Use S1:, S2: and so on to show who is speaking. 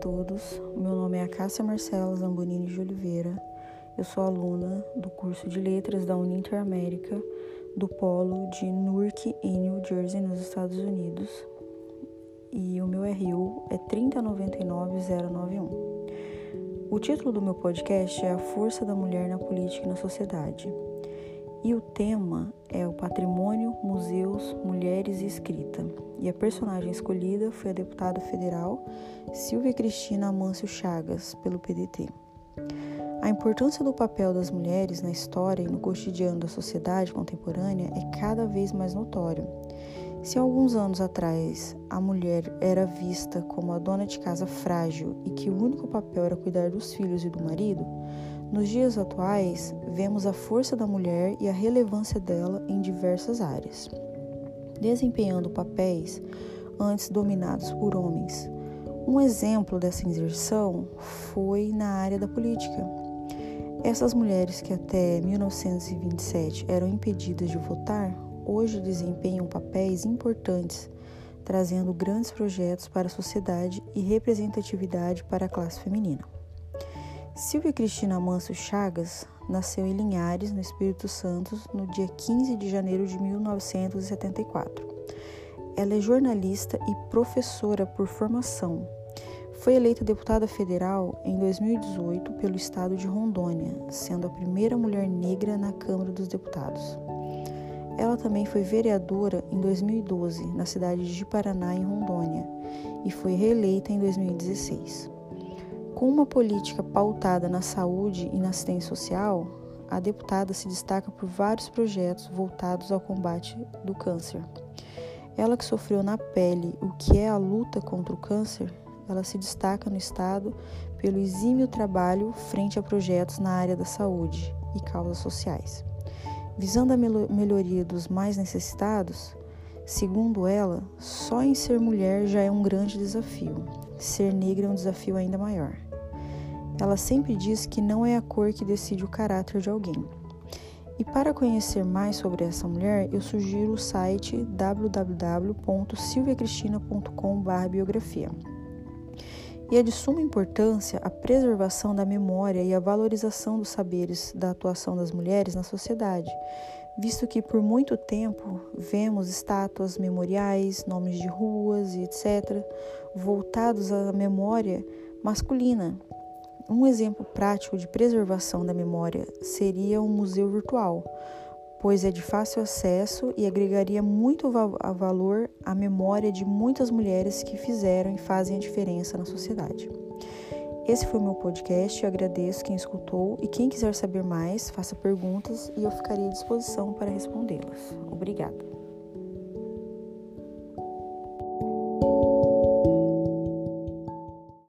S1: todos. Meu nome é Cássia Marcela Zambonini de Oliveira. Eu sou aluna do curso de Letras da Uninter América, do polo de Newark, em New Jersey, nos Estados Unidos. E o meu RU é 3099091. O título do meu podcast é A Força da Mulher na Política e na Sociedade. E o tema é o patrimônio, museus, mulheres e escrita. E a personagem escolhida foi a deputada federal Silvia Cristina Amâncio Chagas, pelo PDT. A importância do papel das mulheres na história e no cotidiano da sociedade contemporânea é cada vez mais notório. Se alguns anos atrás a mulher era vista como a dona de casa frágil e que o único papel era cuidar dos filhos e do marido, nos dias atuais, vemos a força da mulher e a relevância dela em diversas áreas, desempenhando papéis antes dominados por homens. Um exemplo dessa inserção foi na área da política. Essas mulheres que até 1927 eram impedidas de votar, hoje desempenham papéis importantes, trazendo grandes projetos para a sociedade e representatividade para a classe feminina. Silvia Cristina Manso Chagas nasceu em Linhares, no Espírito Santo, no dia 15 de janeiro de 1974. Ela é jornalista e professora por formação. Foi eleita deputada federal em 2018 pelo estado de Rondônia, sendo a primeira mulher negra na Câmara dos Deputados. Ela também foi vereadora em 2012 na cidade de Paraná, em Rondônia, e foi reeleita em 2016. Com uma política pautada na saúde e na assistência social, a deputada se destaca por vários projetos voltados ao combate do câncer. Ela que sofreu na pele o que é a luta contra o câncer, ela se destaca no estado pelo exímio trabalho frente a projetos na área da saúde e causas sociais. Visando a melhoria dos mais necessitados, segundo ela, só em ser mulher já é um grande desafio. Ser negra é um desafio ainda maior. Ela sempre diz que não é a cor que decide o caráter de alguém. E para conhecer mais sobre essa mulher, eu sugiro o site www.silviacristina.com/biografia. E é de suma importância a preservação da memória e a valorização dos saberes da atuação das mulheres na sociedade, visto que por muito tempo vemos estátuas memoriais, nomes de ruas e etc., voltados à memória masculina, um exemplo prático de preservação da memória seria um museu virtual, pois é de fácil acesso e agregaria muito valor à memória de muitas mulheres que fizeram e fazem a diferença na sociedade. Esse foi o meu podcast, eu agradeço quem escutou e quem quiser saber mais, faça perguntas e eu ficarei à disposição para respondê-las. Obrigada.